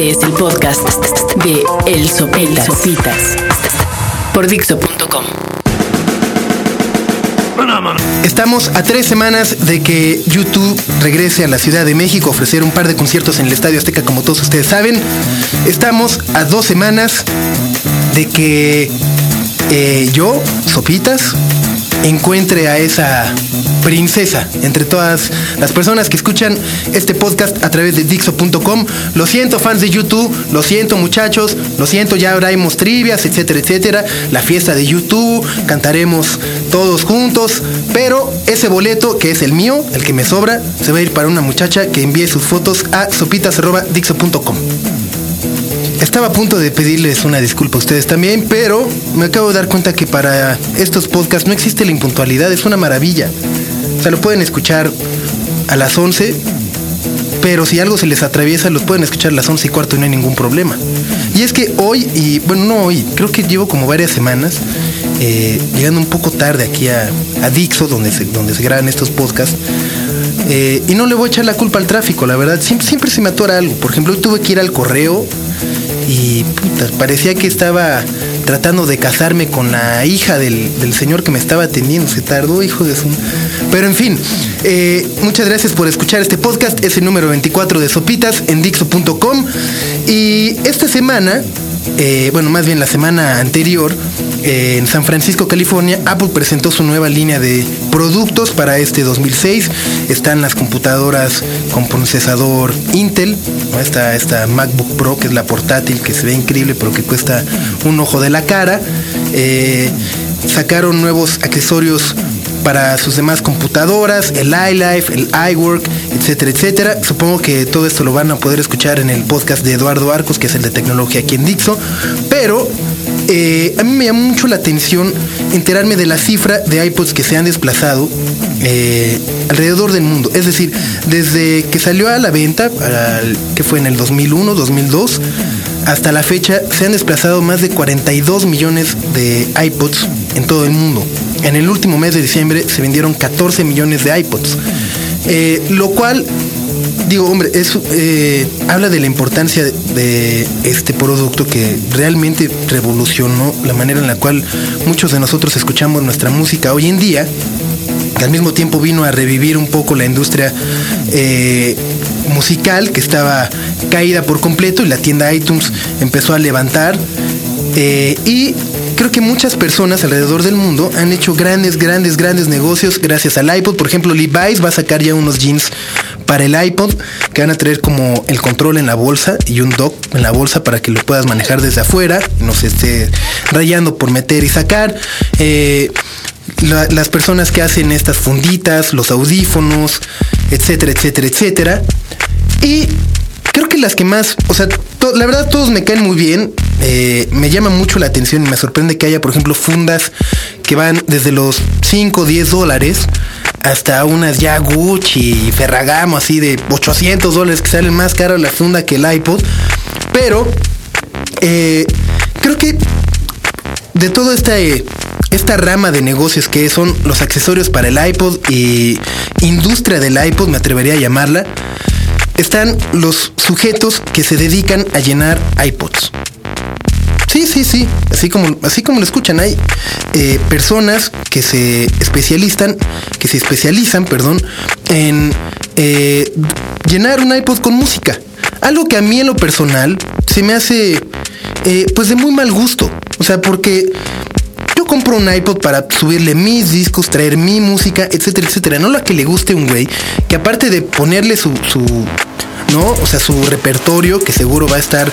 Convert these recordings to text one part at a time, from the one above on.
Este es el podcast de El Sopitas, Sopitas por Dixo.com. Estamos a tres semanas de que YouTube regrese a la Ciudad de México a ofrecer un par de conciertos en el Estadio Azteca, como todos ustedes saben. Estamos a dos semanas de que eh, yo, Sopitas, encuentre a esa princesa entre todas las personas que escuchan este podcast a través de Dixo.com. Lo siento, fans de YouTube, lo siento, muchachos, lo siento, ya habremos trivias, etcétera, etcétera. La fiesta de YouTube, cantaremos todos juntos, pero ese boleto, que es el mío, el que me sobra, se va a ir para una muchacha que envíe sus fotos a sopitas.dixo.com. Estaba a punto de pedirles una disculpa a ustedes también, pero me acabo de dar cuenta que para estos podcasts no existe la impuntualidad, es una maravilla. O sea, lo pueden escuchar a las 11, pero si algo se les atraviesa, los pueden escuchar a las 11 y cuarto y no hay ningún problema. Y es que hoy, y bueno, no hoy, creo que llevo como varias semanas eh, llegando un poco tarde aquí a, Dixo, donde se, donde se graban estos podcasts. Eh, y no le voy a echar la culpa al tráfico, la verdad. Siempre, siempre se me atora algo. Por ejemplo, hoy tuve que ir al correo y puta, parecía que estaba tratando de casarme con la hija del, señor que me estaba atendiendo. Se tardó, hijo de su... Pero en fin, eh, muchas gracias por escuchar este podcast. Es el número 24 de Sopitas en Dixo.com. Y esta semana, eh, bueno, más bien la semana anterior, en San Francisco, California, Apple presentó su nueva línea de productos para este 2006. Están las computadoras con procesador Intel, esta, esta MacBook Pro, que es la portátil, que se ve increíble, pero que cuesta un ojo de la cara. Eh, sacaron nuevos accesorios para sus demás computadoras, el iLife, el iWork, etcétera, etcétera. Supongo que todo esto lo van a poder escuchar en el podcast de Eduardo Arcos, que es el de tecnología aquí en Dixo. Pero eh, a mí me llamó mucho la atención enterarme de la cifra de iPods que se han desplazado eh, alrededor del mundo. Es decir, desde que salió a la venta, que fue en el 2001, 2002, hasta la fecha se han desplazado más de 42 millones de iPods en todo el mundo. En el último mes de diciembre se vendieron 14 millones de iPods. Eh, lo cual digo, hombre, eso eh, habla de la importancia de, este producto que realmente revolucionó la manera en la cual muchos de nosotros escuchamos nuestra música hoy en día, que al mismo tiempo vino a revivir un poco la industria eh, musical que estaba caída por completo y la tienda iTunes empezó a levantar. Y creo que muchas personas alrededor del mundo han hecho grandes, grandes, grandes negocios gracias al iPod. Por ejemplo, Levi's va a sacar ya unos jeans para el iPod que van a traer como el control en la bolsa y un dock en la bolsa para que lo puedas manejar desde afuera no se esté rayando por meter y sacar. Eh, las personas que hacen estas funditas, los audífonos, etcétera, etcétera, etcétera. Y creo que las que más, o sea, la verdad todos me caen muy bien. Eh, me llama mucho la atención y me sorprende que haya, por ejemplo, fundas que van desde los 5 o 10 dólares hasta unas ya Gucci y Ferragamo así de 800 dólares que salen más caro la funda que el iPod. Pero eh, creo que de toda esta, eh, esta rama de negocios que son los accesorios para el iPod y industria del iPod, me atrevería a llamarla, están los sujetos que se dedican a llenar iPods. Sí, sí, sí. Así como, así como lo escuchan, hay eh, personas que se especializan, que se especializan, perdón, en eh, llenar un iPod con música. Algo que a mí en lo personal se me hace eh, pues de muy mal gusto. O sea, porque compro un iPod para subirle mis discos, traer mi música, etcétera, etcétera. No la que le guste un güey, que aparte de ponerle su, su ¿no? O sea, su repertorio, que seguro va a estar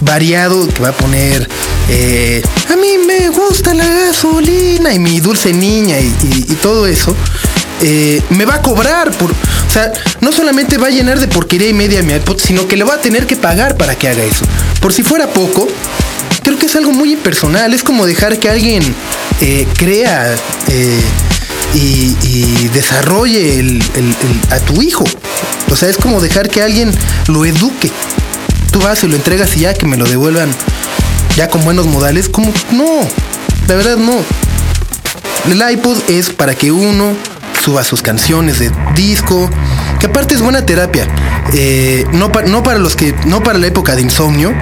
variado que va a poner eh, a mí me gusta la gasolina y mi dulce niña y, todo eso eh, me va a cobrar por o sea no solamente va a llenar de porquería y media mi iPod sino que le va a tener que pagar para que haga eso por si fuera poco creo que es algo muy impersonal es como dejar que alguien eh, crea y, desarrolle a tu hijo o sea es como dejar que alguien lo eduque tú vas y lo entregas y ya que me lo devuelvan ya con buenos modales, como no, la verdad no. El iPod es para que uno suba sus canciones de disco, que aparte es buena terapia. Eh, no, no, para los que, no para la época de insomnio.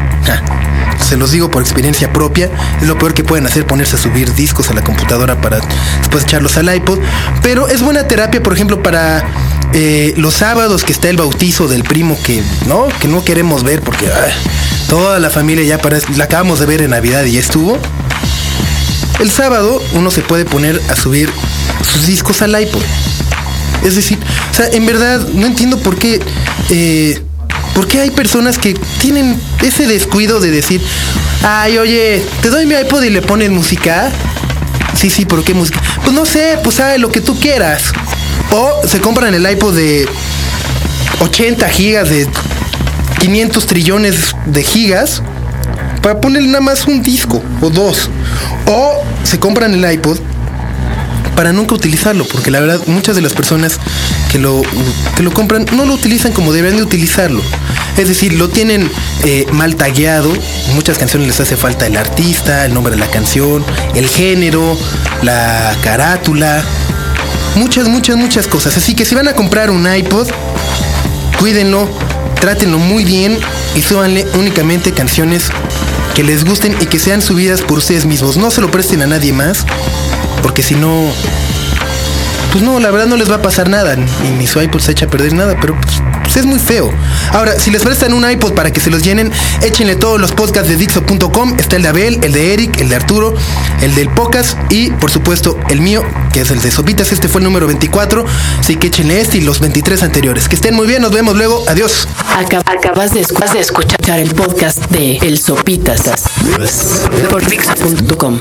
Se los digo por experiencia propia. Es lo peor que pueden hacer ponerse a subir discos a la computadora para después echarlos al iPod. Pero es buena terapia, por ejemplo, para eh, los sábados que está el bautizo del primo que no, que no queremos ver porque toda la familia ya para, la acabamos de ver en Navidad y ya estuvo. El sábado uno se puede poner a subir sus discos al iPod. Es decir, o sea, en verdad no entiendo por qué, eh, por qué hay personas que tienen ese descuido de decir, ay, oye, te doy mi iPod y le pones música. Sí, sí, ¿por qué música? Pues no sé, pues sabe lo que tú quieras. O se compran el iPod de 80 gigas, de 500 trillones de gigas, para ponerle nada más un disco o dos. O se compran el iPod para nunca utilizarlo, porque la verdad muchas de las personas que lo, que lo compran no lo utilizan como deberían de utilizarlo. Es decir, lo tienen eh, mal tagueado, muchas canciones les hace falta el artista, el nombre de la canción, el género, la carátula, muchas, muchas, muchas cosas. Así que si van a comprar un iPod, cuídenlo, trátenlo muy bien y súbanle únicamente canciones que les gusten y que sean subidas por ustedes mismos. No se lo presten a nadie más, porque si no, pues no, la verdad no les va a pasar nada. Ni, ni su iPod se echa a perder nada, pero pues, pues, es muy feo. Ahora, si les prestan un iPod para que se los llenen, échenle todos los podcasts de Dixo.com. Está el de Abel, el de Eric, el de Arturo, el del Pocas y, por supuesto, el mío, que es el de Sopitas. Este fue el número 24. Así que échenle este y los 23 anteriores. Que estén muy bien, nos vemos luego. Adiós. Acabas de, escuchar el podcast de El Sopitas por Dixo.com.